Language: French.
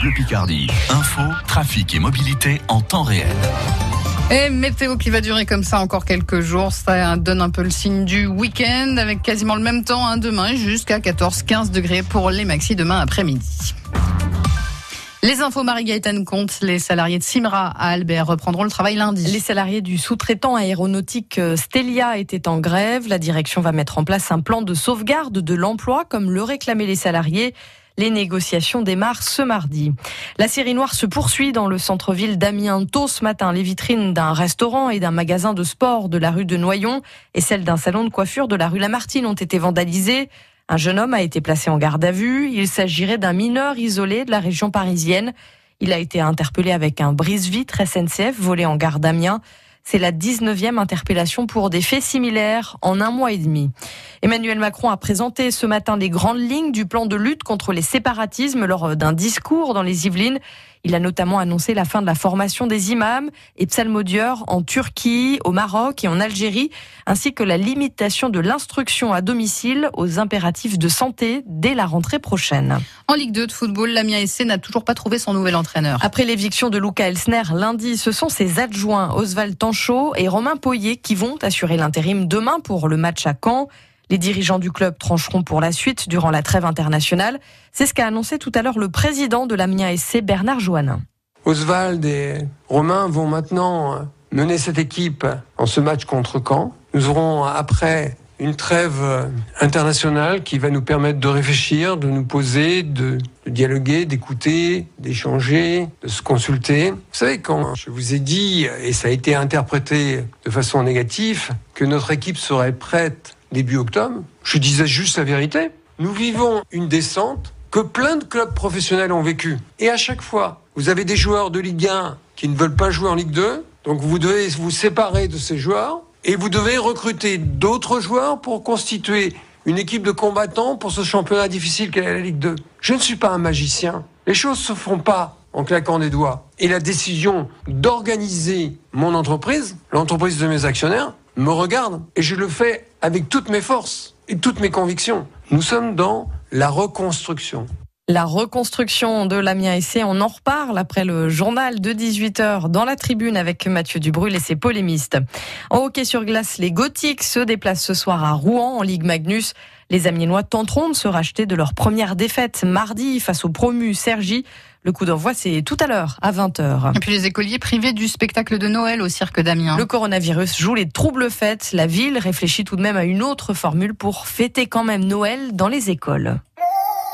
Bleu Picardie. Info, trafic et mobilité en temps réel. Et météo qui va durer comme ça encore quelques jours, ça donne un peu le signe du week-end avec quasiment le même temps hein, demain jusqu'à 14-15 degrés pour les maxi demain après-midi. Les infos Marie-Gaëtane Comte, les salariés de Simra à Albert reprendront le travail lundi. Les salariés du sous-traitant aéronautique euh, Stelia étaient en grève. La direction va mettre en place un plan de sauvegarde de l'emploi comme le réclamaient les salariés. Les négociations démarrent ce mardi. La série noire se poursuit dans le centre-ville d'Amiens. Tôt ce matin, les vitrines d'un restaurant et d'un magasin de sport de la rue de Noyon et celles d'un salon de coiffure de la rue Lamartine ont été vandalisées. Un jeune homme a été placé en garde à vue. Il s'agirait d'un mineur isolé de la région parisienne. Il a été interpellé avec un brise-vitre SNCF volé en gare d'Amiens. C'est la 19e interpellation pour des faits similaires en un mois et demi. Emmanuel Macron a présenté ce matin les grandes lignes du plan de lutte contre les séparatismes lors d'un discours dans les Yvelines. Il a notamment annoncé la fin de la formation des imams et psalmodieurs en Turquie, au Maroc et en Algérie, ainsi que la limitation de l'instruction à domicile aux impératifs de santé dès la rentrée prochaine. En Ligue 2 de football, Lamia SC n'a toujours pas trouvé son nouvel entraîneur. Après l'éviction de Luca Elsner lundi, ce sont ses adjoints Oswald Tanchot et Romain Poyer qui vont assurer l'intérim demain pour le match à Caen. Les dirigeants du club trancheront pour la suite durant la trêve internationale. C'est ce qu'a annoncé tout à l'heure le président de l'Amiens SC, Bernard Joannin. Oswald et Romain vont maintenant mener cette équipe en ce match contre Caen. Nous aurons après une trêve internationale qui va nous permettre de réfléchir, de nous poser, de, dialoguer, d'écouter, d'échanger, de se consulter. Vous savez, quand je vous ai dit, et ça a été interprété de façon négative, que notre équipe serait prête début octobre, je disais juste la vérité. Nous vivons une descente que plein de clubs professionnels ont vécu. Et à chaque fois, vous avez des joueurs de Ligue 1 qui ne veulent pas jouer en Ligue 2, donc vous devez vous séparer de ces joueurs et vous devez recruter d'autres joueurs pour constituer une équipe de combattants pour ce championnat difficile qu'est la Ligue 2. Je ne suis pas un magicien. Les choses se font pas en claquant des doigts. Et la décision d'organiser mon entreprise, l'entreprise de mes actionnaires, me regarde et je le fais avec toutes mes forces et toutes mes convictions. Nous sommes dans la reconstruction. La reconstruction de l'Amiens SC, on en reparle après le journal de 18h dans la tribune avec Mathieu Dubrul et ses polémistes. En hockey sur glace, les Gothiques se déplacent ce soir à Rouen en Ligue Magnus. Les Amiénois tenteront de se racheter de leur première défaite mardi face au promu Sergi. Le coup d'envoi, c'est tout à l'heure, à 20h. Et puis les écoliers privés du spectacle de Noël au cirque d'Amiens. Le coronavirus joue les troubles fêtes. La ville réfléchit tout de même à une autre formule pour fêter quand même Noël dans les écoles.